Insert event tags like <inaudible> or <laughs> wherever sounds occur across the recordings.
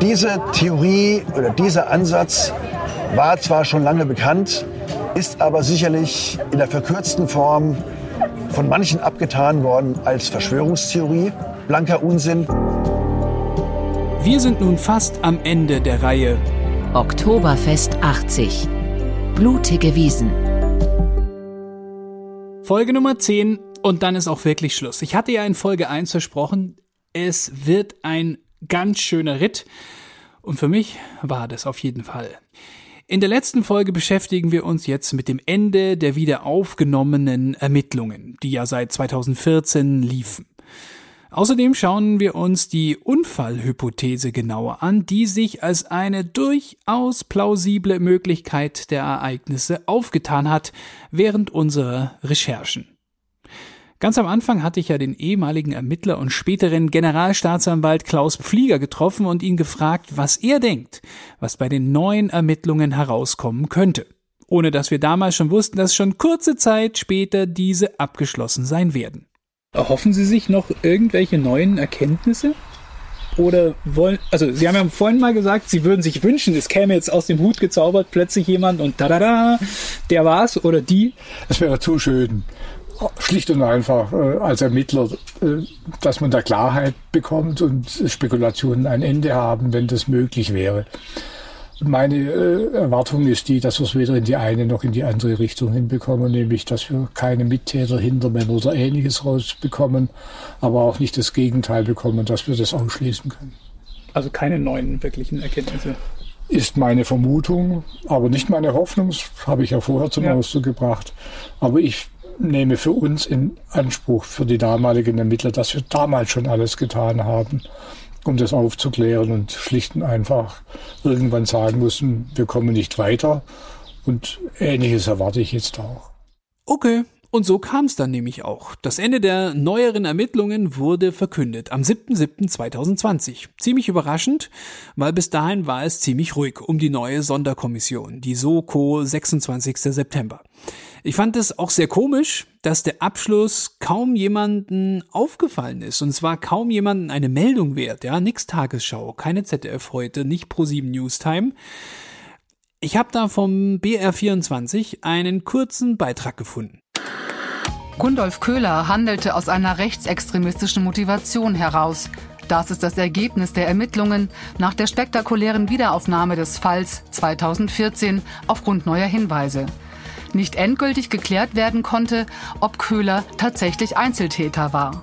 Diese Theorie oder dieser Ansatz war zwar schon lange bekannt, ist aber sicherlich in der verkürzten Form von manchen abgetan worden als Verschwörungstheorie, blanker Unsinn. Wir sind nun fast am Ende der Reihe. Oktoberfest 80. Blutige Wiesen. Folge Nummer 10 und dann ist auch wirklich Schluss. Ich hatte ja in Folge 1 versprochen, es wird ein ganz schöner Ritt. Und für mich war das auf jeden Fall. In der letzten Folge beschäftigen wir uns jetzt mit dem Ende der wieder aufgenommenen Ermittlungen, die ja seit 2014 liefen. Außerdem schauen wir uns die Unfallhypothese genauer an, die sich als eine durchaus plausible Möglichkeit der Ereignisse aufgetan hat während unserer Recherchen. Ganz am Anfang hatte ich ja den ehemaligen Ermittler und späteren Generalstaatsanwalt Klaus Pflieger getroffen und ihn gefragt, was er denkt, was bei den neuen Ermittlungen herauskommen könnte. Ohne dass wir damals schon wussten, dass schon kurze Zeit später diese abgeschlossen sein werden. Erhoffen Sie sich noch irgendwelche neuen Erkenntnisse? Oder wollen, also Sie haben ja vorhin mal gesagt, Sie würden sich wünschen, es käme jetzt aus dem Hut gezaubert plötzlich jemand und da da da, der war's oder die. Es wäre zu schön schlicht und einfach äh, als Ermittler, äh, dass man da Klarheit bekommt und Spekulationen ein Ende haben, wenn das möglich wäre. Meine äh, Erwartung ist die, dass wir es weder in die eine noch in die andere Richtung hinbekommen, nämlich dass wir keine Mittäter, Hintermänner oder ähnliches rausbekommen, aber auch nicht das Gegenteil bekommen, dass wir das ausschließen können. Also keine neuen wirklichen Erkenntnisse ist meine Vermutung, aber nicht meine Hoffnung, das habe ich ja vorher zum ja. Ausdruck gebracht. Aber ich nehme für uns in Anspruch, für die damaligen Ermittler, dass wir damals schon alles getan haben, um das aufzuklären und schlicht und einfach irgendwann sagen mussten, wir kommen nicht weiter. Und ähnliches erwarte ich jetzt auch. Okay, und so kam es dann nämlich auch. Das Ende der neueren Ermittlungen wurde verkündet am 7.7.2020. Ziemlich überraschend, weil bis dahin war es ziemlich ruhig um die neue Sonderkommission, die SOKO 26. September. Ich fand es auch sehr komisch, dass der Abschluss kaum jemanden aufgefallen ist. Und zwar kaum jemanden eine Meldung wert. Ja, nix Tagesschau, keine ZDF heute, nicht Pro7 Newstime. Ich habe da vom BR24 einen kurzen Beitrag gefunden. Gundolf Köhler handelte aus einer rechtsextremistischen Motivation heraus. Das ist das Ergebnis der Ermittlungen nach der spektakulären Wiederaufnahme des Falls 2014 aufgrund neuer Hinweise nicht endgültig geklärt werden konnte, ob Köhler tatsächlich Einzeltäter war.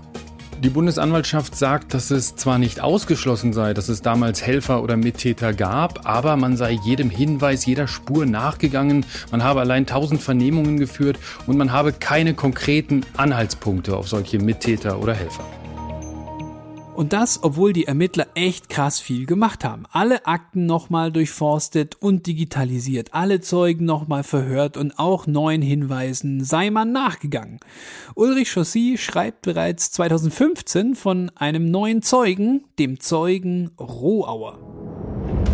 Die Bundesanwaltschaft sagt, dass es zwar nicht ausgeschlossen sei, dass es damals Helfer oder Mittäter gab, aber man sei jedem Hinweis, jeder Spur nachgegangen, man habe allein tausend Vernehmungen geführt und man habe keine konkreten Anhaltspunkte auf solche Mittäter oder Helfer. Und das, obwohl die Ermittler echt krass viel gemacht haben. Alle Akten nochmal durchforstet und digitalisiert, alle Zeugen nochmal verhört und auch neuen Hinweisen sei man nachgegangen. Ulrich Chaussy schreibt bereits 2015 von einem neuen Zeugen, dem Zeugen Rohauer.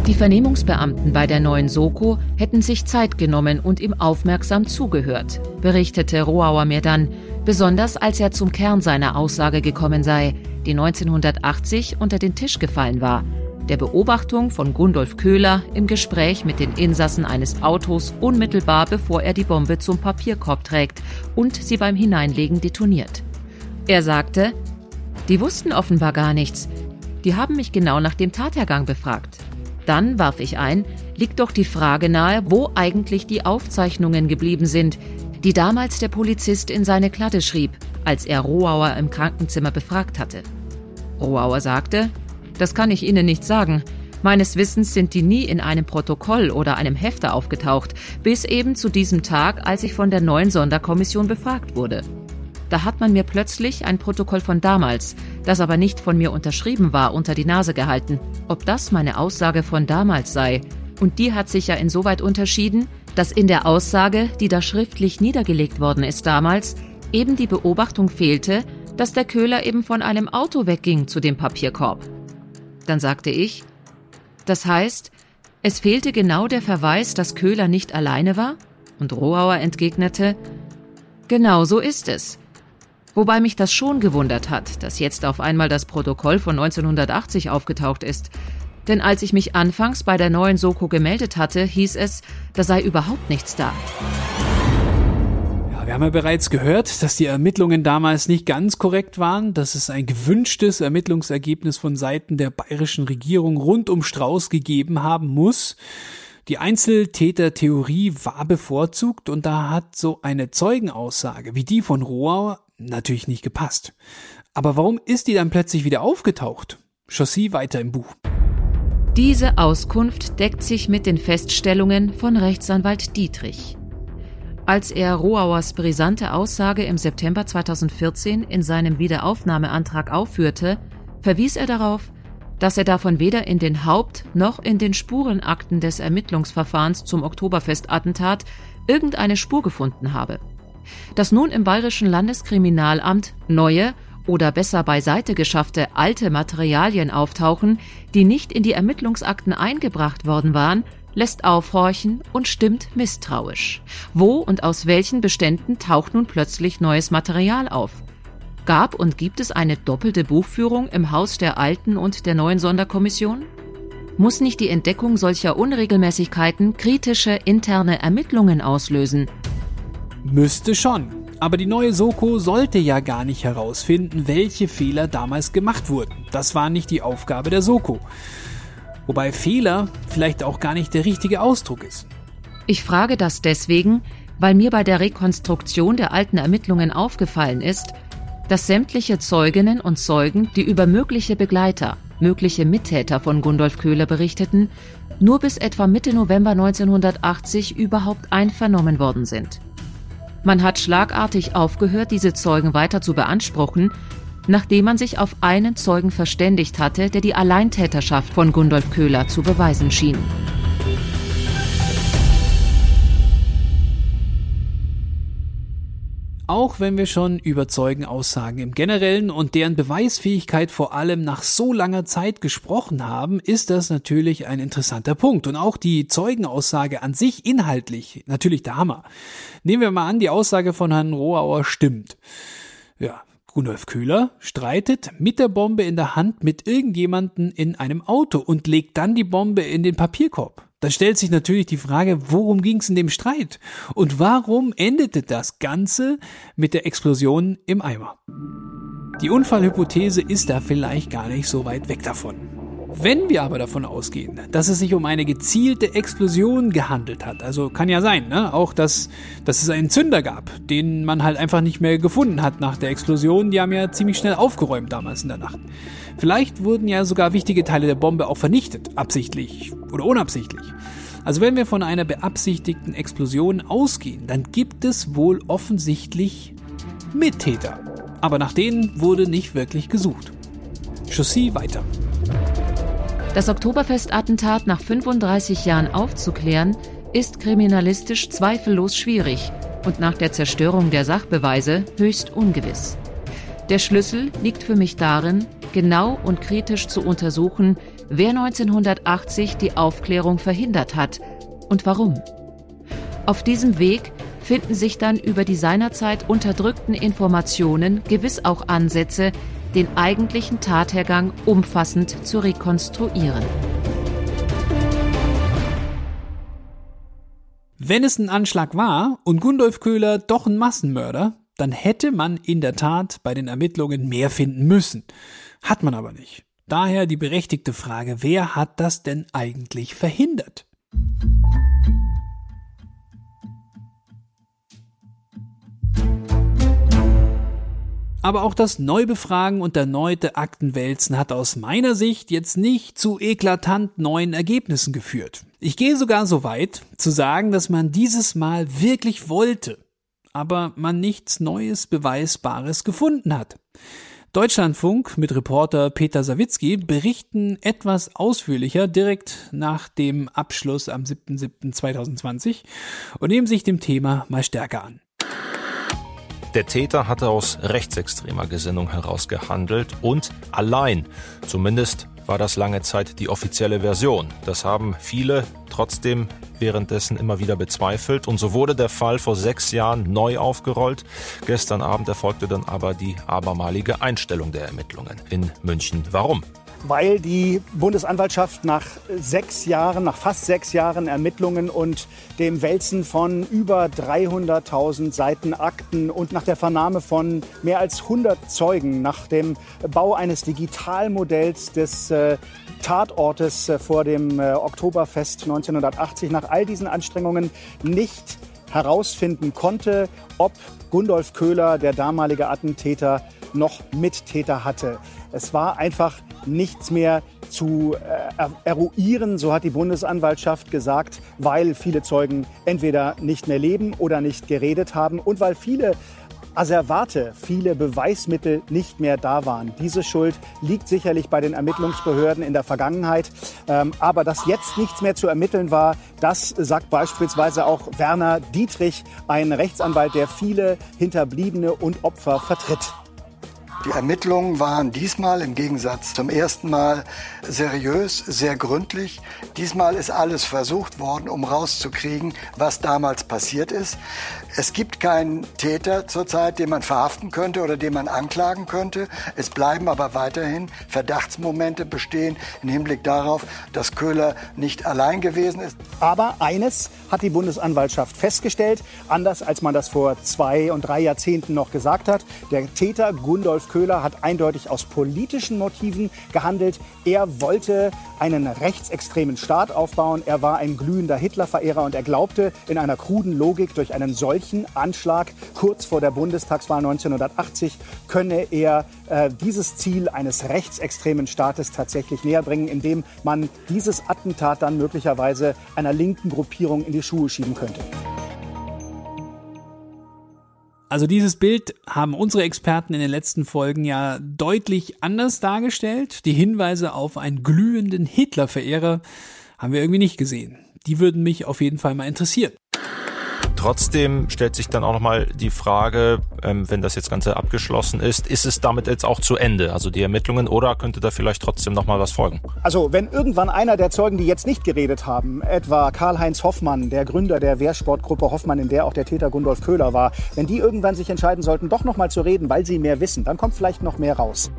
Die Vernehmungsbeamten bei der neuen Soko hätten sich Zeit genommen und ihm aufmerksam zugehört, berichtete Rohauer mir dann, besonders als er zum Kern seiner Aussage gekommen sei, die 1980 unter den Tisch gefallen war, der Beobachtung von Gundolf Köhler im Gespräch mit den Insassen eines Autos unmittelbar bevor er die Bombe zum Papierkorb trägt und sie beim Hineinlegen detoniert. Er sagte, die wussten offenbar gar nichts. Die haben mich genau nach dem Tathergang befragt. Dann warf ich ein, liegt doch die Frage nahe, wo eigentlich die Aufzeichnungen geblieben sind, die damals der Polizist in seine Klatte schrieb, als er Rohauer im Krankenzimmer befragt hatte. Rohauer sagte, das kann ich Ihnen nicht sagen. Meines Wissens sind die nie in einem Protokoll oder einem Hefter aufgetaucht, bis eben zu diesem Tag, als ich von der neuen Sonderkommission befragt wurde. Da hat man mir plötzlich ein Protokoll von damals, das aber nicht von mir unterschrieben war, unter die Nase gehalten. Ob das meine Aussage von damals sei, und die hat sich ja insoweit unterschieden, dass in der Aussage, die da schriftlich niedergelegt worden ist damals, eben die Beobachtung fehlte, dass der Köhler eben von einem Auto wegging zu dem Papierkorb. Dann sagte ich, das heißt, es fehlte genau der Verweis, dass Köhler nicht alleine war? Und Rohauer entgegnete, genau so ist es. Wobei mich das schon gewundert hat, dass jetzt auf einmal das Protokoll von 1980 aufgetaucht ist. Denn als ich mich anfangs bei der neuen Soko gemeldet hatte, hieß es, da sei überhaupt nichts da. Wir haben ja bereits gehört, dass die Ermittlungen damals nicht ganz korrekt waren, dass es ein gewünschtes Ermittlungsergebnis von Seiten der bayerischen Regierung rund um Strauß gegeben haben muss. Die Einzeltätertheorie war bevorzugt und da hat so eine Zeugenaussage wie die von Rohr natürlich nicht gepasst. Aber warum ist die dann plötzlich wieder aufgetaucht? Chaussee weiter im Buch. Diese Auskunft deckt sich mit den Feststellungen von Rechtsanwalt Dietrich. Als er Rohauers brisante Aussage im September 2014 in seinem Wiederaufnahmeantrag aufführte, verwies er darauf, dass er davon weder in den Haupt- noch in den Spurenakten des Ermittlungsverfahrens zum Oktoberfestattentat irgendeine Spur gefunden habe. Dass nun im Bayerischen Landeskriminalamt neue oder besser beiseite geschaffte alte Materialien auftauchen, die nicht in die Ermittlungsakten eingebracht worden waren, lässt aufhorchen und stimmt misstrauisch. Wo und aus welchen Beständen taucht nun plötzlich neues Material auf? Gab und gibt es eine doppelte Buchführung im Haus der alten und der neuen Sonderkommission? Muss nicht die Entdeckung solcher Unregelmäßigkeiten kritische interne Ermittlungen auslösen? Müsste schon. Aber die neue Soko sollte ja gar nicht herausfinden, welche Fehler damals gemacht wurden. Das war nicht die Aufgabe der Soko. Wobei Fehler vielleicht auch gar nicht der richtige Ausdruck ist. Ich frage das deswegen, weil mir bei der Rekonstruktion der alten Ermittlungen aufgefallen ist, dass sämtliche Zeuginnen und Zeugen, die über mögliche Begleiter, mögliche Mittäter von Gundolf Köhler berichteten, nur bis etwa Mitte November 1980 überhaupt einvernommen worden sind. Man hat schlagartig aufgehört, diese Zeugen weiter zu beanspruchen, nachdem man sich auf einen Zeugen verständigt hatte, der die Alleintäterschaft von Gundolf Köhler zu beweisen schien. Auch wenn wir schon über Zeugenaussagen im Generellen und deren Beweisfähigkeit vor allem nach so langer Zeit gesprochen haben, ist das natürlich ein interessanter Punkt. Und auch die Zeugenaussage an sich inhaltlich natürlich der Hammer. Nehmen wir mal an, die Aussage von Herrn Rohauer stimmt. Ja, Rudolf Köhler streitet mit der Bombe in der Hand mit irgendjemanden in einem Auto und legt dann die Bombe in den Papierkorb. Da stellt sich natürlich die Frage, worum ging es in dem Streit? Und warum endete das Ganze mit der Explosion im Eimer? Die Unfallhypothese ist da vielleicht gar nicht so weit weg davon. Wenn wir aber davon ausgehen, dass es sich um eine gezielte Explosion gehandelt hat, also kann ja sein, ne? auch dass, dass es einen Zünder gab, den man halt einfach nicht mehr gefunden hat nach der Explosion, die haben ja ziemlich schnell aufgeräumt damals in der Nacht. Vielleicht wurden ja sogar wichtige Teile der Bombe auch vernichtet, absichtlich oder unabsichtlich. Also wenn wir von einer beabsichtigten Explosion ausgehen, dann gibt es wohl offensichtlich Mittäter. Aber nach denen wurde nicht wirklich gesucht. Chaussee weiter. Das Oktoberfestattentat nach 35 Jahren aufzuklären, ist kriminalistisch zweifellos schwierig und nach der Zerstörung der Sachbeweise höchst ungewiss. Der Schlüssel liegt für mich darin, genau und kritisch zu untersuchen, wer 1980 die Aufklärung verhindert hat und warum. Auf diesem Weg finden sich dann über die seinerzeit unterdrückten Informationen gewiss auch Ansätze, den eigentlichen Tathergang umfassend zu rekonstruieren. Wenn es ein Anschlag war und Gundolf Köhler doch ein Massenmörder, dann hätte man in der Tat bei den Ermittlungen mehr finden müssen. Hat man aber nicht. Daher die berechtigte Frage, wer hat das denn eigentlich verhindert? Aber auch das Neubefragen und erneute Aktenwälzen hat aus meiner Sicht jetzt nicht zu eklatant neuen Ergebnissen geführt. Ich gehe sogar so weit zu sagen, dass man dieses Mal wirklich wollte, aber man nichts Neues, Beweisbares gefunden hat. Deutschlandfunk mit Reporter Peter Sawicki berichten etwas ausführlicher direkt nach dem Abschluss am 7.7.2020 und nehmen sich dem Thema mal stärker an. Der Täter hatte aus rechtsextremer Gesinnung heraus gehandelt und allein. Zumindest war das lange Zeit die offizielle Version. Das haben viele trotzdem währenddessen immer wieder bezweifelt und so wurde der Fall vor sechs Jahren neu aufgerollt. Gestern Abend erfolgte dann aber die abermalige Einstellung der Ermittlungen in München. Warum? Weil die Bundesanwaltschaft nach sechs Jahren, nach fast sechs Jahren Ermittlungen und dem Wälzen von über 300.000 Seiten Akten und nach der Vernahme von mehr als 100 Zeugen, nach dem Bau eines Digitalmodells des äh, Tatortes äh, vor dem äh, Oktoberfest 1980, nach all diesen Anstrengungen nicht herausfinden konnte, ob Gundolf Köhler, der damalige Attentäter, noch Mittäter hatte. Es war einfach nichts mehr zu äh, eruieren, so hat die Bundesanwaltschaft gesagt, weil viele Zeugen entweder nicht mehr leben oder nicht geredet haben und weil viele Asservate, viele Beweismittel nicht mehr da waren. Diese Schuld liegt sicherlich bei den Ermittlungsbehörden in der Vergangenheit. Ähm, aber dass jetzt nichts mehr zu ermitteln war, das sagt beispielsweise auch Werner Dietrich, ein Rechtsanwalt, der viele Hinterbliebene und Opfer vertritt. Die Ermittlungen waren diesmal im Gegensatz zum ersten Mal seriös, sehr gründlich. Diesmal ist alles versucht worden, um rauszukriegen, was damals passiert ist. Es gibt keinen Täter zurzeit, den man verhaften könnte oder den man anklagen könnte. Es bleiben aber weiterhin Verdachtsmomente bestehen im Hinblick darauf, dass Köhler nicht allein gewesen ist. Aber eines hat die Bundesanwaltschaft festgestellt, anders als man das vor zwei und drei Jahrzehnten noch gesagt hat. Der Täter Gundolf Köhler hat eindeutig aus politischen Motiven gehandelt. Er wollte einen rechtsextremen Staat aufbauen. Er war ein glühender Hitlerverehrer und er glaubte in einer kruden Logik durch einen solchen Anschlag kurz vor der Bundestagswahl 1980 könne er äh, dieses Ziel eines rechtsextremen Staates tatsächlich näher bringen, indem man dieses Attentat dann möglicherweise einer linken Gruppierung in die Schuhe schieben könnte. Also dieses Bild haben unsere Experten in den letzten Folgen ja deutlich anders dargestellt. Die Hinweise auf einen glühenden Hitlerverehrer haben wir irgendwie nicht gesehen. Die würden mich auf jeden Fall mal interessieren. Trotzdem stellt sich dann auch nochmal die Frage, ähm, wenn das jetzt Ganze abgeschlossen ist, ist es damit jetzt auch zu Ende, also die Ermittlungen, oder könnte da vielleicht trotzdem nochmal was folgen? Also wenn irgendwann einer der Zeugen, die jetzt nicht geredet haben, etwa Karl-Heinz Hoffmann, der Gründer der Wehrsportgruppe Hoffmann, in der auch der Täter Gundolf Köhler war, wenn die irgendwann sich entscheiden sollten, doch nochmal zu reden, weil sie mehr wissen, dann kommt vielleicht noch mehr raus.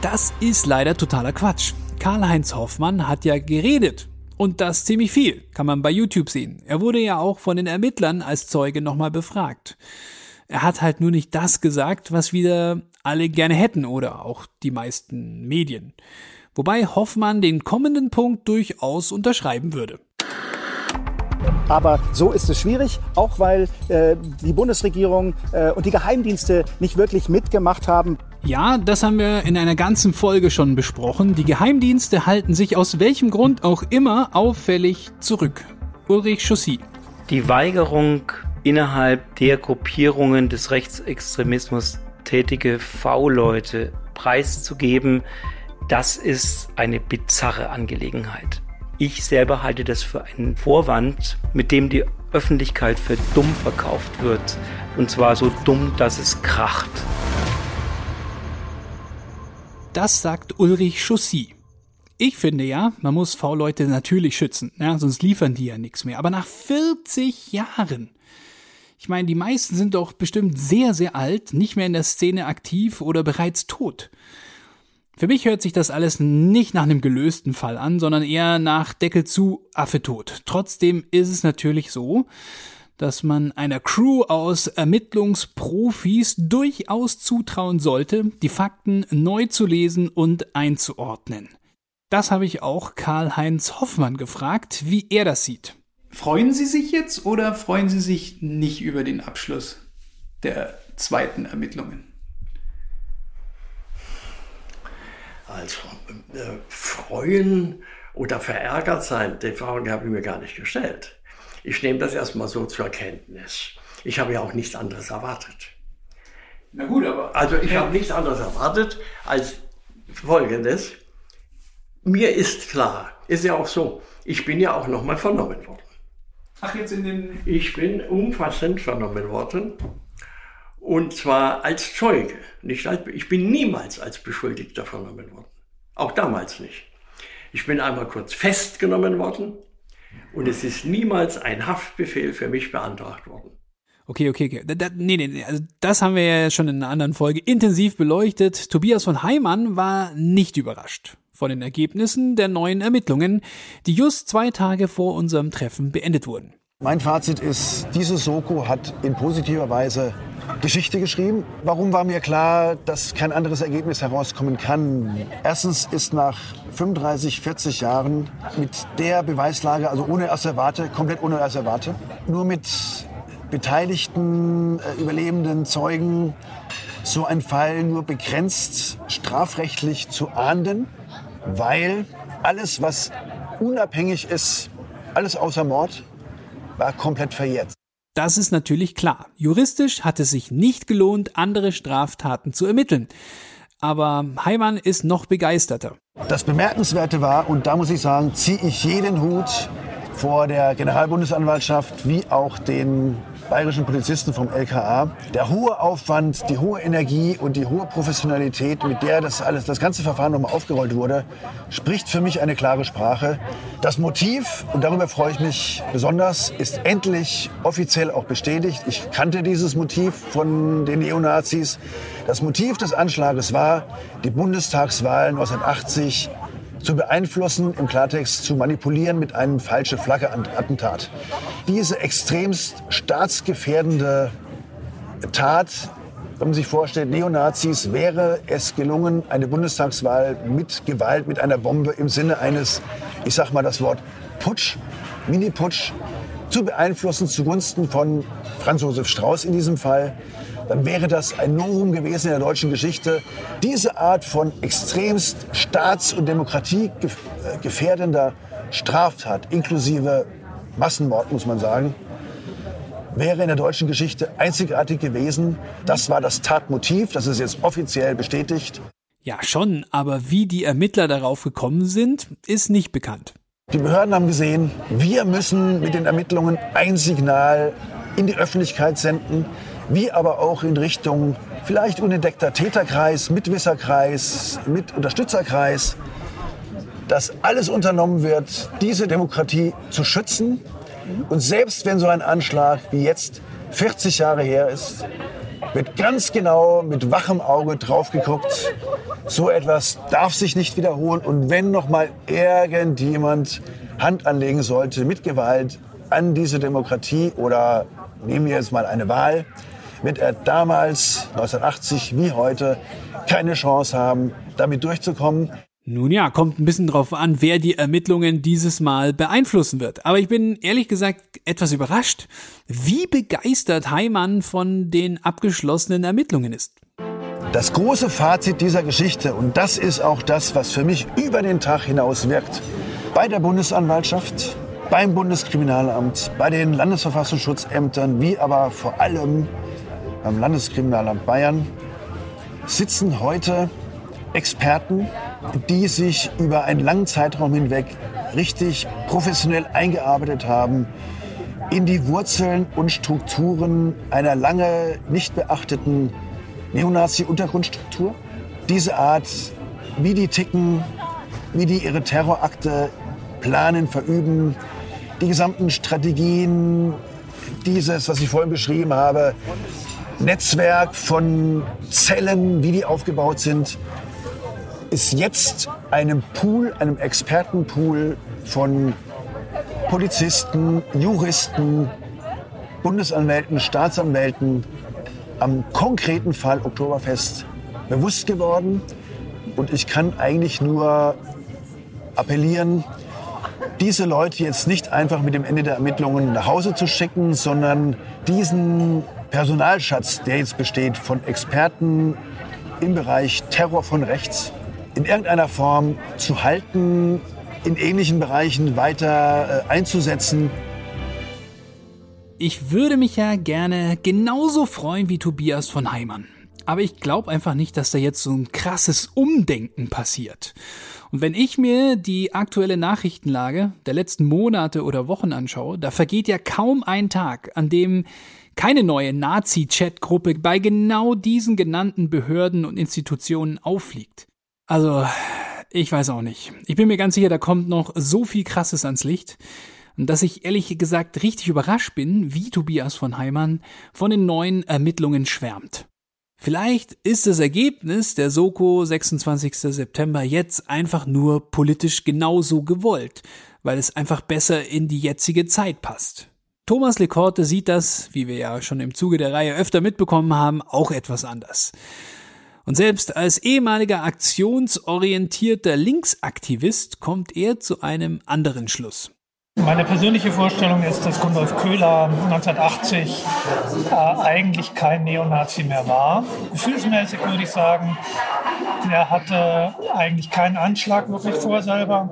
Das ist leider totaler Quatsch. Karl-Heinz Hoffmann hat ja geredet. Und das ziemlich viel, kann man bei YouTube sehen. Er wurde ja auch von den Ermittlern als Zeuge nochmal befragt. Er hat halt nur nicht das gesagt, was wieder alle gerne hätten oder auch die meisten Medien. Wobei Hoffmann den kommenden Punkt durchaus unterschreiben würde. Aber so ist es schwierig, auch weil äh, die Bundesregierung äh, und die Geheimdienste nicht wirklich mitgemacht haben. Ja, das haben wir in einer ganzen Folge schon besprochen. Die Geheimdienste halten sich aus welchem Grund auch immer auffällig zurück. Ulrich Chaussy. Die Weigerung innerhalb der Gruppierungen des Rechtsextremismus tätige V-Leute preiszugeben, das ist eine bizarre Angelegenheit. Ich selber halte das für einen Vorwand, mit dem die Öffentlichkeit für dumm verkauft wird. Und zwar so dumm, dass es kracht. Das sagt Ulrich Chaussy. Ich finde ja, man muss V-Leute natürlich schützen, ja, sonst liefern die ja nichts mehr. Aber nach 40 Jahren, ich meine, die meisten sind doch bestimmt sehr, sehr alt, nicht mehr in der Szene aktiv oder bereits tot. Für mich hört sich das alles nicht nach einem gelösten Fall an, sondern eher nach Deckel zu, Affe tot. Trotzdem ist es natürlich so, dass man einer Crew aus Ermittlungsprofis durchaus zutrauen sollte, die Fakten neu zu lesen und einzuordnen. Das habe ich auch Karl-Heinz Hoffmann gefragt, wie er das sieht. Freuen Sie sich jetzt oder freuen Sie sich nicht über den Abschluss der zweiten Ermittlungen? Also, äh, freuen oder verärgert sein, die Frage habe ich mir gar nicht gestellt. Ich nehme das erstmal so zur Kenntnis. Ich habe ja auch nichts anderes erwartet. Na gut, aber. Also ich ja. habe nichts anderes erwartet als Folgendes. Mir ist klar, ist ja auch so, ich bin ja auch nochmal vernommen worden. Ach, jetzt in den. Ich bin umfassend vernommen worden. Und zwar als Zeuge. Nicht als, ich bin niemals als Beschuldigter vernommen worden. Auch damals nicht. Ich bin einmal kurz festgenommen worden und es ist niemals ein Haftbefehl für mich beantragt worden. Okay, okay, okay. Da, da, nee, nee, also das haben wir ja schon in einer anderen Folge intensiv beleuchtet. Tobias von Heimann war nicht überrascht von den Ergebnissen der neuen Ermittlungen, die just zwei Tage vor unserem Treffen beendet wurden. Mein Fazit ist, diese Soko hat in positiver Weise Geschichte geschrieben. Warum war mir klar, dass kein anderes Ergebnis herauskommen kann? Erstens ist nach 35, 40 Jahren mit der Beweislage, also ohne Asservate, komplett ohne Asservate, nur mit beteiligten äh, überlebenden Zeugen so ein Fall nur begrenzt strafrechtlich zu ahnden, weil alles, was unabhängig ist, alles außer Mord, war komplett verjährt. Das ist natürlich klar. Juristisch hat es sich nicht gelohnt, andere Straftaten zu ermitteln. Aber Heimann ist noch begeisterter. Das Bemerkenswerte war, und da muss ich sagen, ziehe ich jeden Hut vor der Generalbundesanwaltschaft wie auch den bayerischen Polizisten vom LKA. Der hohe Aufwand, die hohe Energie und die hohe Professionalität, mit der das alles, das ganze Verfahren nochmal aufgerollt wurde, spricht für mich eine klare Sprache. Das Motiv, und darüber freue ich mich besonders, ist endlich offiziell auch bestätigt. Ich kannte dieses Motiv von den Neonazis. Das Motiv des Anschlages war, die Bundestagswahlen 1980 zu beeinflussen, im Klartext zu manipulieren mit einem falsche Flagge-Attentat. Diese extremst staatsgefährdende Tat, wenn man sich vorstellt, Neonazis, wäre es gelungen, eine Bundestagswahl mit Gewalt, mit einer Bombe im Sinne eines, ich sag mal das Wort Putsch, Mini-Putsch, zu beeinflussen zugunsten von Franz Josef Strauß in diesem Fall, dann wäre das ein Novum gewesen in der deutschen Geschichte. Diese Art von extremst staats- und demokratiegefährdender Straftat, inklusive Massenmord, muss man sagen, wäre in der deutschen Geschichte einzigartig gewesen. Das war das Tatmotiv, das ist jetzt offiziell bestätigt. Ja, schon, aber wie die Ermittler darauf gekommen sind, ist nicht bekannt. Die Behörden haben gesehen, wir müssen mit den Ermittlungen ein Signal in die Öffentlichkeit senden wie aber auch in Richtung vielleicht unentdeckter Täterkreis, Mitwisserkreis, Mitunterstützerkreis, dass alles unternommen wird, diese Demokratie zu schützen. Und selbst wenn so ein Anschlag wie jetzt 40 Jahre her ist, wird ganz genau mit wachem Auge drauf geguckt. So etwas darf sich nicht wiederholen. Und wenn noch mal irgendjemand Hand anlegen sollte mit Gewalt an diese Demokratie oder nehmen wir jetzt mal eine Wahl, wird er damals, 1980 wie heute, keine Chance haben, damit durchzukommen. Nun ja, kommt ein bisschen drauf an, wer die Ermittlungen dieses Mal beeinflussen wird. Aber ich bin ehrlich gesagt etwas überrascht, wie begeistert Heimann von den abgeschlossenen Ermittlungen ist. Das große Fazit dieser Geschichte, und das ist auch das, was für mich über den Tag hinaus wirkt, bei der Bundesanwaltschaft, beim Bundeskriminalamt, bei den Landesverfassungsschutzämtern, wie aber vor allem beim Landeskriminalamt Bayern sitzen heute Experten, die sich über einen langen Zeitraum hinweg richtig professionell eingearbeitet haben in die Wurzeln und Strukturen einer lange nicht beachteten Neonazi-Untergrundstruktur. Diese Art, wie die ticken, wie die ihre Terrorakte planen, verüben, die gesamten Strategien, dieses, was ich vorhin beschrieben habe, Netzwerk von Zellen, wie die aufgebaut sind, ist jetzt einem Pool, einem Expertenpool von Polizisten, Juristen, Bundesanwälten, Staatsanwälten am konkreten Fall Oktoberfest bewusst geworden. Und ich kann eigentlich nur appellieren, diese Leute jetzt nicht einfach mit dem Ende der Ermittlungen nach Hause zu schicken, sondern diesen Personalschatz, der jetzt besteht von Experten im Bereich Terror von rechts, in irgendeiner Form zu halten, in ähnlichen Bereichen weiter äh, einzusetzen. Ich würde mich ja gerne genauso freuen wie Tobias von Heimann. Aber ich glaube einfach nicht, dass da jetzt so ein krasses Umdenken passiert. Und wenn ich mir die aktuelle Nachrichtenlage der letzten Monate oder Wochen anschaue, da vergeht ja kaum ein Tag, an dem keine neue Nazi-Chat-Gruppe bei genau diesen genannten Behörden und Institutionen auffliegt. Also, ich weiß auch nicht. Ich bin mir ganz sicher, da kommt noch so viel Krasses ans Licht. dass ich ehrlich gesagt richtig überrascht bin, wie Tobias von Heimann von den neuen Ermittlungen schwärmt. Vielleicht ist das Ergebnis der Soko 26. September jetzt einfach nur politisch genauso gewollt, weil es einfach besser in die jetzige Zeit passt. Thomas Lecorte sieht das, wie wir ja schon im Zuge der Reihe öfter mitbekommen haben, auch etwas anders. Und selbst als ehemaliger aktionsorientierter Linksaktivist kommt er zu einem anderen Schluss. Meine persönliche Vorstellung ist, dass Gundolf Köhler 1980 äh, eigentlich kein Neonazi mehr war. Gefühlsmäßig würde ich sagen, er hatte eigentlich keinen Anschlag wirklich vor selber,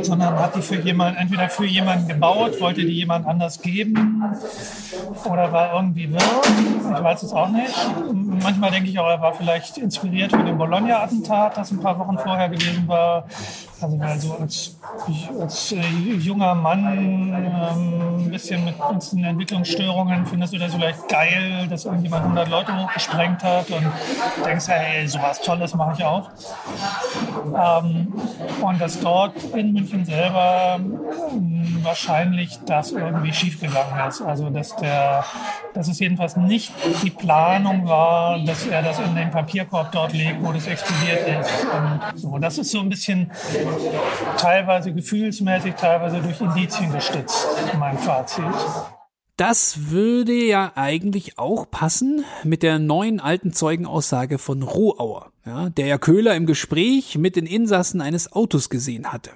sondern hat die für jemanden, entweder für jemanden gebaut, wollte die jemand anders geben oder war irgendwie wirr. Ich weiß es auch nicht. Manchmal denke ich auch, er war vielleicht inspiriert von dem Bologna-Attentat, das ein paar Wochen vorher gewesen war. Also, also als, als äh, junger Mann ähm, ein bisschen mit ganzen Entwicklungsstörungen findest du das vielleicht geil, dass irgendjemand 100 Leute hochgesprengt hat und denkst, hey, sowas Tolles mache ich auch. Ähm, und dass dort in München selber ähm, wahrscheinlich das irgendwie schiefgegangen ist. Also dass der, dass es jedenfalls nicht die Planung war, dass er das in den Papierkorb dort legt, wo das explodiert ist. Und so, das ist so ein bisschen teilweise gefühlsmäßig, teilweise durch Indizien gestützt, mein Fazit. Das würde ja eigentlich auch passen mit der neuen alten Zeugenaussage von Rohauer, ja, der ja Köhler im Gespräch mit den Insassen eines Autos gesehen hatte.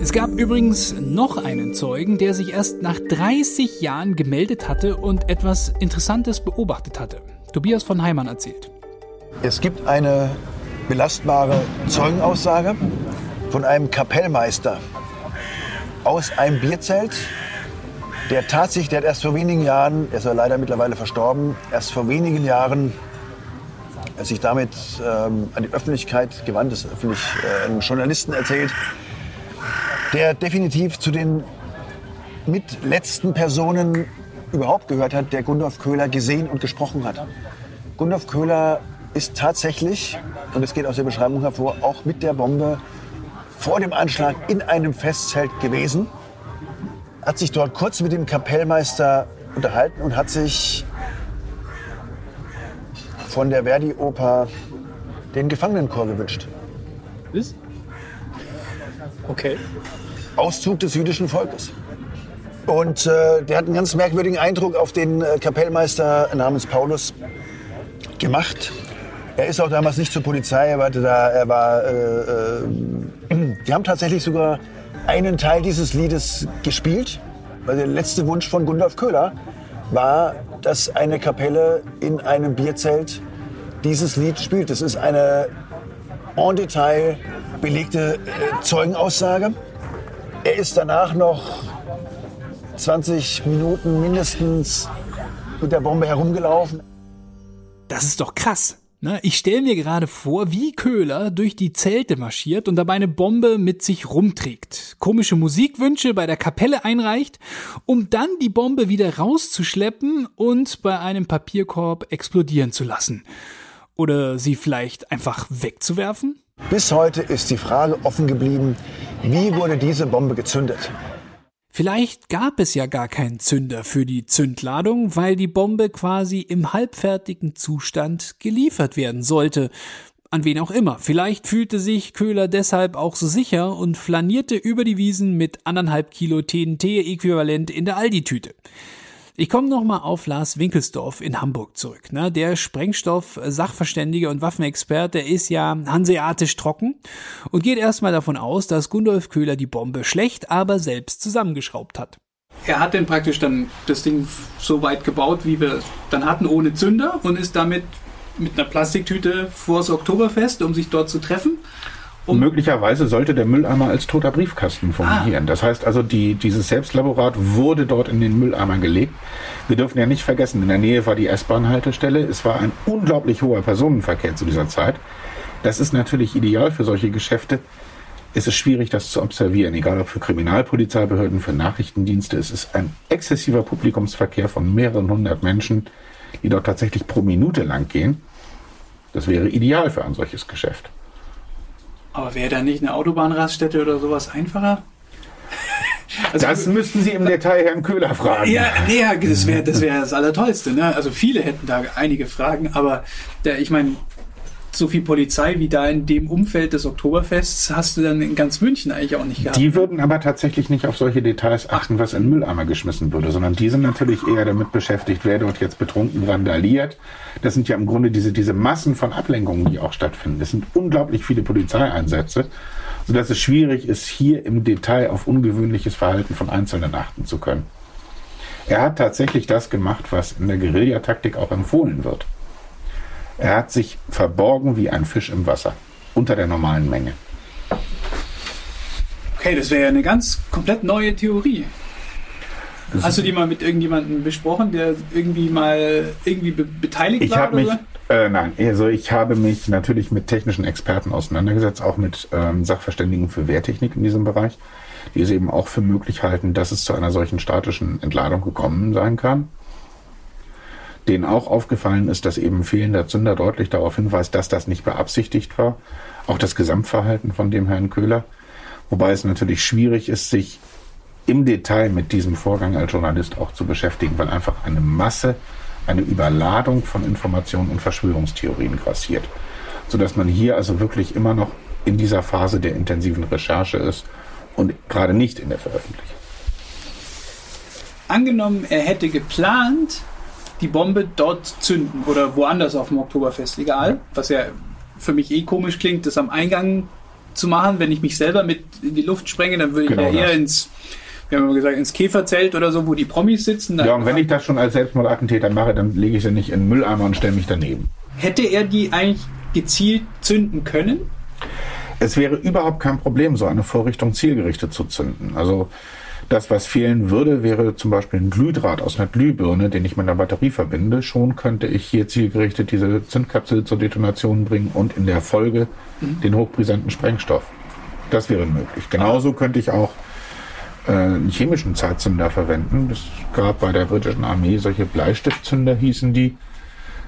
Es gab übrigens noch einen Zeugen, der sich erst nach 30 Jahren gemeldet hatte und etwas Interessantes beobachtet hatte. Tobias von Heimann erzählt. Es gibt eine belastbare Zeugenaussage von einem Kapellmeister aus einem Bierzelt. Der tatsächlich, der hat erst vor wenigen Jahren, er ist ja leider mittlerweile verstorben, erst vor wenigen Jahren sich damit ähm, an die Öffentlichkeit gewandt ist, öffentlich äh, einem Journalisten erzählt, der definitiv zu den mit letzten Personen überhaupt gehört hat, der Gundolf Köhler gesehen und gesprochen hat. Gundolf Köhler ist tatsächlich, und es geht aus der Beschreibung hervor, auch mit der Bombe vor dem Anschlag in einem Festzelt gewesen, hat sich dort kurz mit dem Kapellmeister unterhalten und hat sich von der Verdi-Oper den Gefangenenchor gewünscht. Ist? Okay. Auszug des jüdischen Volkes. Und äh, der hat einen ganz merkwürdigen Eindruck auf den äh, Kapellmeister namens Paulus gemacht. Er ist auch damals nicht zur Polizei, er war, da, er war äh, äh, <clears throat> die haben tatsächlich sogar einen Teil dieses Liedes gespielt, weil der letzte Wunsch von Gundolf Köhler war, dass eine Kapelle in einem Bierzelt dieses Lied spielt. Das ist eine en Detail belegte äh, Zeugenaussage. Er ist danach noch 20 Minuten mindestens mit der Bombe herumgelaufen. Das ist doch krass. Ne? Ich stelle mir gerade vor, wie Köhler durch die Zelte marschiert und dabei eine Bombe mit sich rumträgt, komische Musikwünsche bei der Kapelle einreicht, um dann die Bombe wieder rauszuschleppen und bei einem Papierkorb explodieren zu lassen. Oder sie vielleicht einfach wegzuwerfen? Bis heute ist die Frage offen geblieben, wie wurde diese Bombe gezündet? Vielleicht gab es ja gar keinen Zünder für die Zündladung, weil die Bombe quasi im halbfertigen Zustand geliefert werden sollte. An wen auch immer. Vielleicht fühlte sich Köhler deshalb auch so sicher und flanierte über die Wiesen mit anderthalb Kilo TNT-Äquivalent in der Aldi-Tüte. Ich komme nochmal auf Lars Winkelsdorf in Hamburg zurück. Ne? Der Sprengstoff-Sachverständige und Waffenexperte ist ja hanseatisch trocken und geht erstmal davon aus, dass Gundolf Köhler die Bombe schlecht, aber selbst zusammengeschraubt hat. Er hat denn praktisch dann das Ding so weit gebaut, wie wir es dann hatten, ohne Zünder und ist damit mit einer Plastiktüte vors Oktoberfest, um sich dort zu treffen. Und möglicherweise sollte der Mülleimer als toter Briefkasten fungieren. Ah. Das heißt also, die, dieses Selbstlaborat wurde dort in den Mülleimer gelegt. Wir dürfen ja nicht vergessen, in der Nähe war die S-Bahn-Haltestelle. Es war ein unglaublich hoher Personenverkehr zu dieser Zeit. Das ist natürlich ideal für solche Geschäfte. Es ist schwierig, das zu observieren, egal ob für Kriminalpolizeibehörden, für Nachrichtendienste. Es ist ein exzessiver Publikumsverkehr von mehreren hundert Menschen, die dort tatsächlich pro Minute lang gehen. Das wäre ideal für ein solches Geschäft. Aber wäre da nicht eine Autobahnraststätte oder sowas einfacher? <laughs> Also, das müssten Sie im Detail Herrn Köhler fragen. Ja, nee, das wäre das, wär das Allertollste. Ne? Also viele hätten da einige Fragen, aber der, ich meine, so viel Polizei wie da in dem Umfeld des Oktoberfests hast du dann in ganz München eigentlich auch nicht gehabt. Die würden aber tatsächlich nicht auf solche Details achten, was in Mülleimer geschmissen würde, sondern die sind natürlich eher damit beschäftigt, wer dort jetzt betrunken randaliert. Das sind ja im Grunde diese, diese Massen von Ablenkungen, die auch stattfinden. Das sind unglaublich viele Polizeieinsätze, sodass es schwierig ist, hier im Detail auf ungewöhnliches Verhalten von Einzelnen achten zu können. Er hat tatsächlich das gemacht, was in der Guerillataktik auch empfohlen wird. Er hat sich verborgen wie ein Fisch im Wasser, unter der normalen Menge. Okay, das wäre ja eine ganz komplett neue Theorie. Das Hast du die mal mit irgendjemandem besprochen, der irgendwie mal irgendwie be beteiligt ich war? Oder mich, äh, nein, also ich habe mich natürlich mit technischen Experten auseinandergesetzt, auch mit ähm, Sachverständigen für Wehrtechnik in diesem Bereich, die es eben auch für möglich halten, dass es zu einer solchen statischen Entladung gekommen sein kann denen auch aufgefallen ist, dass eben fehlender Zünder deutlich darauf hinweist, dass das nicht beabsichtigt war. Auch das Gesamtverhalten von dem Herrn Köhler. Wobei es natürlich schwierig ist, sich im Detail mit diesem Vorgang als Journalist auch zu beschäftigen, weil einfach eine Masse, eine Überladung von Informationen und Verschwörungstheorien grassiert. Sodass man hier also wirklich immer noch in dieser Phase der intensiven Recherche ist und gerade nicht in der Veröffentlichung. Angenommen, er hätte geplant, die Bombe dort zünden oder woanders auf dem Oktoberfest, egal. Was ja für mich eh komisch klingt, das am Eingang zu machen. Wenn ich mich selber mit in die Luft sprenge, dann würde ich genau ja eher ins, wir haben immer gesagt, ins Käferzelt oder so, wo die Promis sitzen. Ja, und wenn ich das schon als Selbstmordattentäter mache, dann lege ich sie nicht in den Mülleimer und stelle mich daneben. Hätte er die eigentlich gezielt zünden können? Es wäre überhaupt kein Problem, so eine Vorrichtung zielgerichtet zu zünden. Also das, was fehlen würde, wäre zum Beispiel ein Glühdraht aus einer Glühbirne, den ich mit einer Batterie verbinde. Schon könnte ich hier zielgerichtet diese Zündkapsel zur Detonation bringen und in der Folge mhm. den hochbrisanten Sprengstoff. Das wäre möglich. Genauso könnte ich auch äh, einen chemischen Zeitzünder verwenden. Es gab bei der britischen Armee solche Bleistiftzünder, hießen die.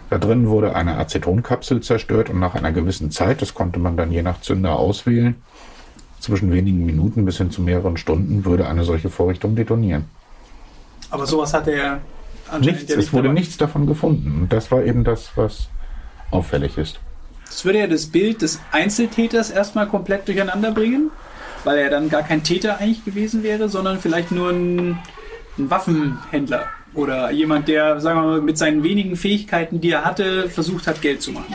Da drin wurde eine Acetonkapsel zerstört und nach einer gewissen Zeit, das konnte man dann je nach Zünder auswählen, zwischen wenigen Minuten bis hin zu mehreren Stunden würde eine solche Vorrichtung detonieren. Aber sowas hat er anscheinend nichts, ja nicht Es wurde dabei. nichts davon gefunden. Und das war eben das, was auffällig ist. Das würde ja das Bild des Einzeltäters erstmal komplett durcheinander bringen, weil er dann gar kein Täter eigentlich gewesen wäre, sondern vielleicht nur ein, ein Waffenhändler oder jemand, der, sagen wir mal, mit seinen wenigen Fähigkeiten, die er hatte, versucht hat, Geld zu machen.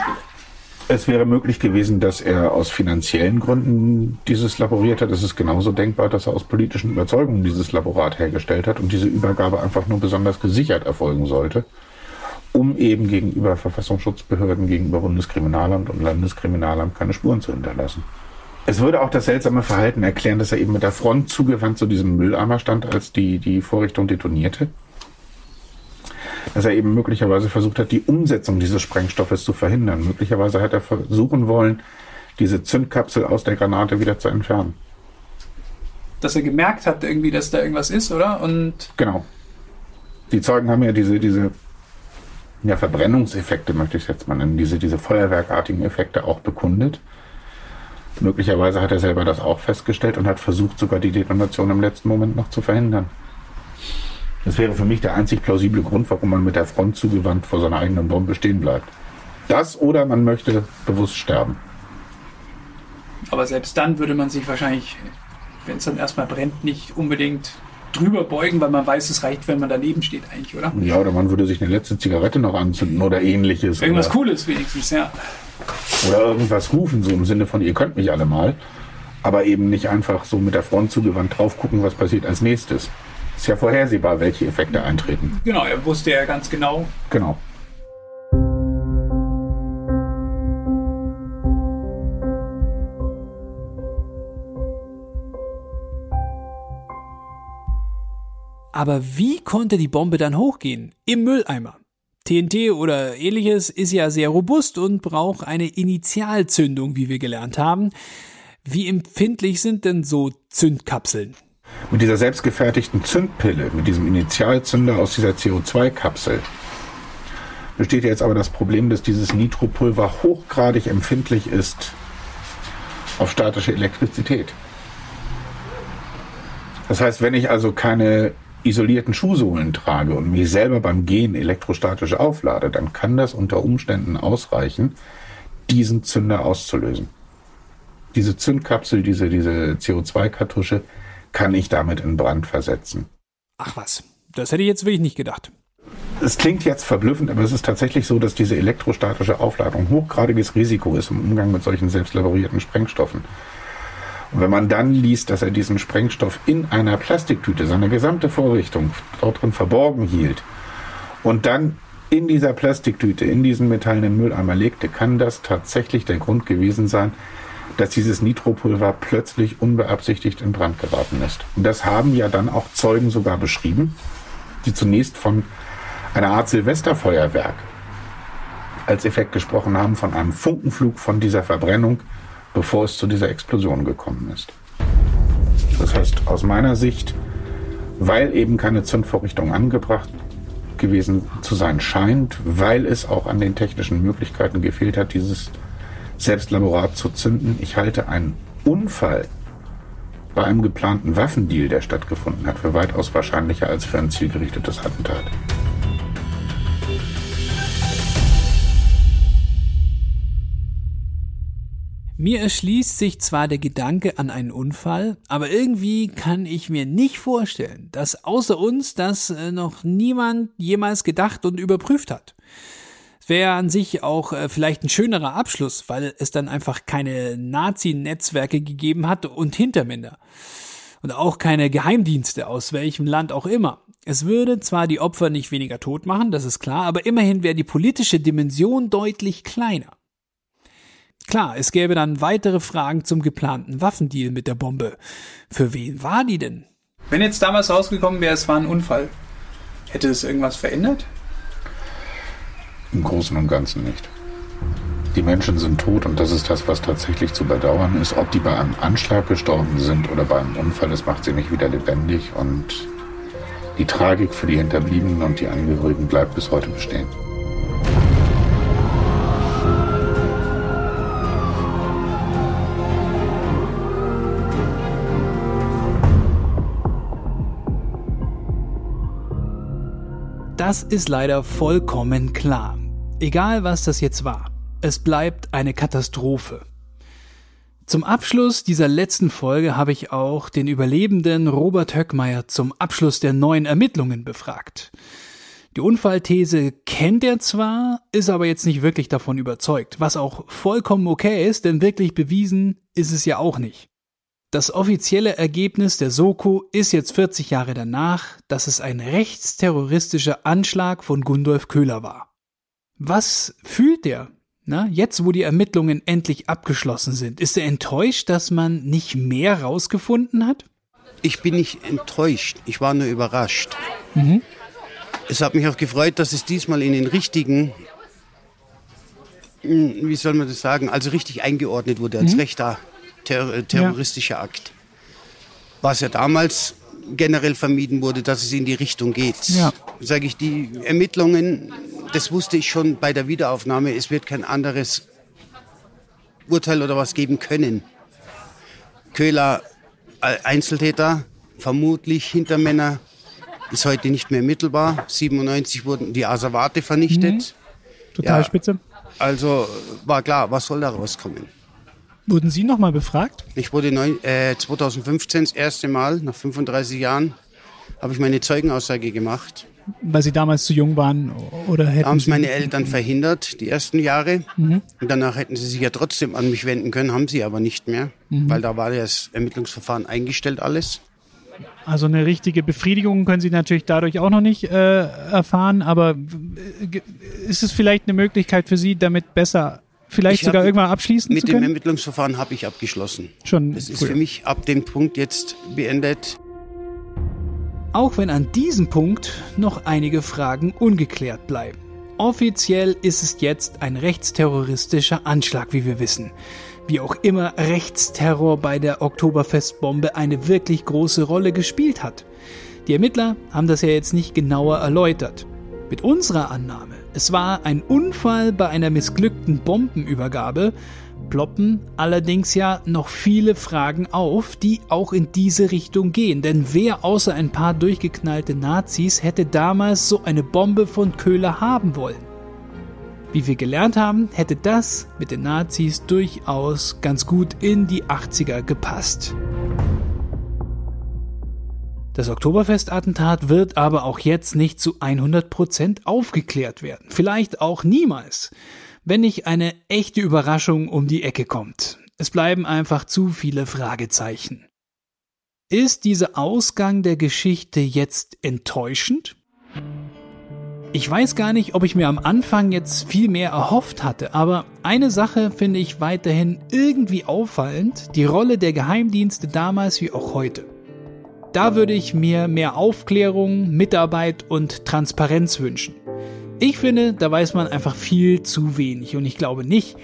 Es wäre möglich gewesen, dass er aus finanziellen Gründen dieses laboriert hat. Es ist genauso denkbar, dass er aus politischen Überzeugungen dieses Laborat hergestellt hat und diese Übergabe einfach nur besonders gesichert erfolgen sollte, um eben gegenüber Verfassungsschutzbehörden, gegenüber Bundeskriminalamt und Landeskriminalamt keine Spuren zu hinterlassen. Es würde auch das seltsame Verhalten erklären, dass er eben mit der Front zugewandt zu diesem Mülleimer stand, als die, die Vorrichtung detonierte dass er eben möglicherweise versucht hat, die Umsetzung dieses Sprengstoffes zu verhindern. Möglicherweise hat er versuchen wollen, diese Zündkapsel aus der Granate wieder zu entfernen. Dass er gemerkt hat, irgendwie, dass da irgendwas ist, oder? Und genau. Die Zeugen haben ja diese, diese ja, Verbrennungseffekte, möchte ich es jetzt mal nennen, diese, diese feuerwerkartigen Effekte auch bekundet. Möglicherweise hat er selber das auch festgestellt und hat versucht, sogar die Detonation im letzten Moment noch zu verhindern. Das wäre für mich der einzig plausible Grund, warum man mit der Front zugewandt vor seiner eigenen Bombe stehen bleibt. Das oder man möchte bewusst sterben. Aber selbst dann würde man sich wahrscheinlich, wenn es dann erstmal brennt, nicht unbedingt drüber beugen, weil man weiß, es reicht, wenn man daneben steht eigentlich, oder? Ja, oder man würde sich eine letzte Zigarette noch anzünden oder ähnliches. Irgendwas oder, Cooles wenigstens, ja. Oder irgendwas rufen, so im Sinne von, ihr könnt mich alle mal. Aber eben nicht einfach so mit der Front zugewandt drauf gucken, was passiert als nächstes. Ist ja vorhersehbar, welche Effekte eintreten. Genau, er wusste ja ganz genau. Genau. Aber wie konnte die Bombe dann hochgehen? Im Mülleimer. TNT oder ähnliches ist ja sehr robust und braucht eine Initialzündung, wie wir gelernt haben. Wie empfindlich sind denn so Zündkapseln? Mit dieser selbstgefertigten Zündpille, mit diesem Initialzünder aus dieser CO2-Kapsel, besteht jetzt aber das Problem, dass dieses Nitropulver hochgradig empfindlich ist auf statische Elektrizität. Das heißt, wenn ich also keine isolierten Schuhsohlen trage und mich selber beim Gehen elektrostatisch auflade, dann kann das unter Umständen ausreichen, diesen Zünder auszulösen. Diese Zündkapsel, diese, diese CO2-Kartusche kann ich damit in Brand versetzen. Ach was, das hätte ich jetzt wirklich nicht gedacht. Es klingt jetzt verblüffend, aber es ist tatsächlich so, dass diese elektrostatische Aufladung hochgradiges Risiko ist im Umgang mit solchen selbstlaborierten Sprengstoffen. Und wenn man dann liest, dass er diesen Sprengstoff in einer Plastiktüte, seine gesamte Vorrichtung dort drin verborgen hielt und dann in dieser Plastiktüte, in diesen metallenen Mülleimer legte, kann das tatsächlich der Grund gewesen sein, dass dieses Nitropulver plötzlich unbeabsichtigt in Brand geraten ist. Und das haben ja dann auch Zeugen sogar beschrieben, die zunächst von einer Art Silvesterfeuerwerk als Effekt gesprochen haben, von einem Funkenflug von dieser Verbrennung, bevor es zu dieser Explosion gekommen ist. Das heißt, aus meiner Sicht, weil eben keine Zündvorrichtung angebracht gewesen zu sein scheint, weil es auch an den technischen Möglichkeiten gefehlt hat, dieses Selbstlaborat zu zünden. Ich halte einen Unfall bei einem geplanten Waffendeal, der stattgefunden hat, für weitaus wahrscheinlicher als für ein zielgerichtetes Attentat. Mir erschließt sich zwar der Gedanke an einen Unfall, aber irgendwie kann ich mir nicht vorstellen, dass außer uns das äh, noch niemand jemals gedacht und überprüft hat. Wäre an sich auch äh, vielleicht ein schönerer Abschluss, weil es dann einfach keine Nazi-Netzwerke gegeben hat und Hintermänner. Und auch keine Geheimdienste aus welchem Land auch immer. Es würde zwar die Opfer nicht weniger tot machen, das ist klar, aber immerhin wäre die politische Dimension deutlich kleiner. Klar, es gäbe dann weitere Fragen zum geplanten Waffendeal mit der Bombe. Für wen war die denn? Wenn jetzt damals rausgekommen wäre, es war ein Unfall, hätte es irgendwas verändert? Im Großen und Ganzen nicht. Die Menschen sind tot und das ist das, was tatsächlich zu bedauern ist. Ob die bei einem Anschlag gestorben sind oder bei einem Unfall, das macht sie nicht wieder lebendig und die Tragik für die Hinterbliebenen und die Angehörigen bleibt bis heute bestehen. Das ist leider vollkommen klar. Egal was das jetzt war, es bleibt eine Katastrophe. Zum Abschluss dieser letzten Folge habe ich auch den Überlebenden Robert Höckmeier zum Abschluss der neuen Ermittlungen befragt. Die Unfallthese kennt er zwar, ist aber jetzt nicht wirklich davon überzeugt, was auch vollkommen okay ist, denn wirklich bewiesen ist es ja auch nicht. Das offizielle Ergebnis der Soko ist jetzt 40 Jahre danach, dass es ein rechtsterroristischer Anschlag von Gundolf Köhler war. Was fühlt er? Na, jetzt, wo die Ermittlungen endlich abgeschlossen sind, ist er enttäuscht, dass man nicht mehr rausgefunden hat? Ich bin nicht enttäuscht, ich war nur überrascht. Mhm. Es hat mich auch gefreut, dass es diesmal in den richtigen, hm, wie soll man das sagen, also richtig eingeordnet wurde als Mhm. rechter ter terroristischer Akt. Was ja damals generell vermieden wurde, dass es in die Richtung geht. Ja. Sage ich, die Ermittlungen, das wusste ich schon bei der Wiederaufnahme, es wird kein anderes Urteil oder was geben können. Köhler äh, Einzeltäter, vermutlich Hintermänner, ist heute nicht mehr ermittelbar. 97 wurden die Asservate vernichtet. Total Ja. spitze. Also war klar, was soll da rauskommen? Wurden Sie nochmal befragt? Ich wurde neun, äh, 2015 das erste Mal, nach 35 Jahren, habe ich meine Zeugenaussage gemacht. Weil Sie damals zu jung waren oder hätten haben es meine Eltern verhindert, die ersten Jahre. Mhm. Und danach hätten sie sich ja trotzdem an mich wenden können, haben sie aber nicht mehr, Mhm. weil da war das Ermittlungsverfahren eingestellt alles. Also eine richtige Befriedigung können Sie natürlich dadurch auch noch nicht äh, erfahren, aber äh, ist es vielleicht eine Möglichkeit für Sie, damit besser vielleicht Ich sogar hab- irgendwann abschließen Mit zu dem können? Ermittlungsverfahren habe ich abgeschlossen. Schon Das ist früher. für mich ab dem Punkt jetzt beendet. Auch wenn an diesem Punkt noch einige Fragen ungeklärt bleiben. Offiziell ist es jetzt ein rechtsterroristischer Anschlag, wie wir wissen. Wie auch immer Rechtsterror bei der Oktoberfestbombe eine wirklich große Rolle gespielt hat. Die Ermittler haben das ja jetzt nicht genauer erläutert. Mit unserer Annahme, es war ein Unfall bei einer missglückten Bombenübergabe, ploppen allerdings ja noch viele Fragen auf, die auch in diese Richtung gehen. Denn wer außer ein paar durchgeknallte Nazis hätte damals so eine Bombe von Köhler haben wollen? Wie wir gelernt haben, hätte das mit den Nazis durchaus ganz gut in die 80er gepasst. Das Oktoberfestattentat wird aber auch jetzt nicht zu 100% aufgeklärt werden. Vielleicht auch niemals wenn nicht eine echte Überraschung um die Ecke kommt. Es bleiben einfach zu viele Fragezeichen. Ist dieser Ausgang der Geschichte jetzt enttäuschend? Ich weiß gar nicht, ob ich mir am Anfang jetzt viel mehr erhofft hatte, aber eine Sache finde ich weiterhin irgendwie auffallend, die Rolle der Geheimdienste damals wie auch heute. Da würde ich mir mehr Aufklärung, Mitarbeit und Transparenz wünschen. Ich finde, da weiß man einfach viel zu wenig und ich glaube nicht,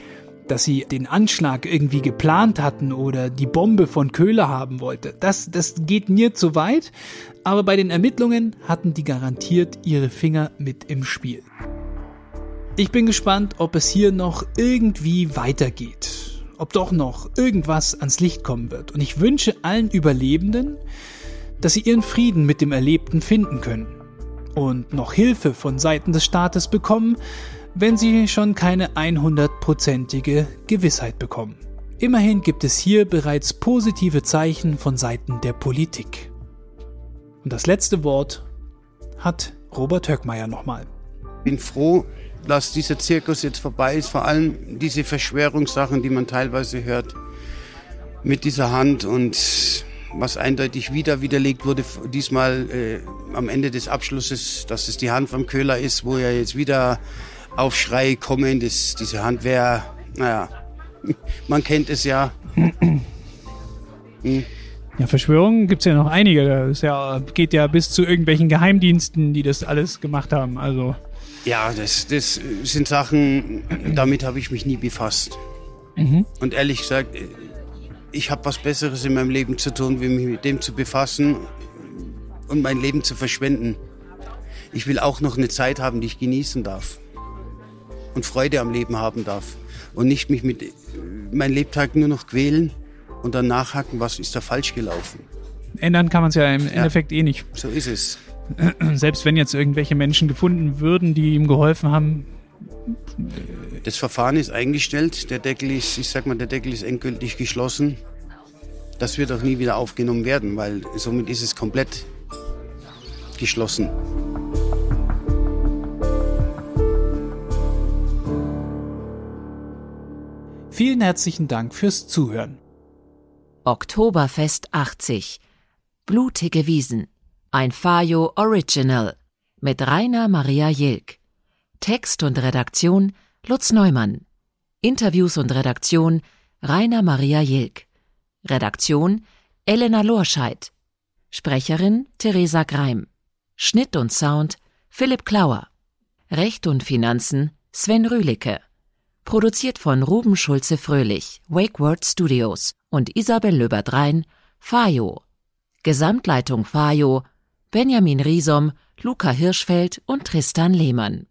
dass sie den Anschlag irgendwie geplant hatten oder die Bombe von Köhler haben wollte. Das, das geht mir zu weit, aber bei den Ermittlungen hatten die garantiert ihre Finger mit im Spiel. Ich bin gespannt, ob es hier noch irgendwie weitergeht, ob doch noch irgendwas ans Licht kommen wird. Und ich wünsche allen Überlebenden, dass sie ihren Frieden mit dem Erlebten finden können und noch Hilfe von Seiten des Staates bekommen, wenn sie schon keine 100%ige Gewissheit bekommen. Immerhin gibt es hier bereits positive Zeichen von Seiten der Politik. Und das letzte Wort hat Robert Höckmeier nochmal. Ich bin froh, dass dieser Zirkus jetzt vorbei ist, vor allem diese Verschwörungssachen, die man teilweise hört mit dieser Hand und was eindeutig wieder widerlegt wurde, diesmal äh, am Ende des Abschlusses, dass es die Hand vom Köhler ist, wo ja jetzt wieder Aufschrei kommen, das, diese Hand wäre, naja, <laughs> man kennt es ja. hm. Ja, Verschwörungen gibt es ja noch einige. Das ja, geht ja bis zu irgendwelchen Geheimdiensten, die das alles gemacht haben. Also. Ja, das, das sind Sachen, damit habe ich mich nie befasst. Mhm. Und ehrlich gesagt, ich habe was Besseres in meinem Leben zu tun, wie mich mit dem zu befassen und mein Leben zu verschwenden. Ich will auch noch eine Zeit haben, die ich genießen darf und Freude am Leben haben darf und nicht mich mit meinem Lebtag nur noch quälen und dann nachhaken, was ist da falsch gelaufen. Ändern kann man es ja im ja, Endeffekt eh nicht. So ist es. Selbst wenn jetzt irgendwelche Menschen gefunden würden, die ihm geholfen haben. Das Verfahren ist eingestellt, der Deckel ist, ich sag mal, der Deckel ist endgültig geschlossen. Das wird auch nie wieder aufgenommen werden, weil somit ist es komplett geschlossen. Vielen herzlichen Dank fürs Zuhören. Oktoberfest 80. Blutige Wiesen. Ein Fajo Original. Mit Rainer Maria Jilk. Text und Redaktion Lutz Neumann. Interviews und Redaktion Rainer Maria Jilk. Redaktion Elena Lorscheid. Sprecherin Theresa Greim. Schnitt und Sound Philipp Klauer. Recht und Finanzen Sven Rühlicke. Produziert von Ruben Schulze Fröhlich, Wakeword Studios und Isabel Löbert-Rhein, Fajo. Gesamtleitung Fajo, Benjamin Riesom, Luca Hirschfeld und Tristan Lehmann.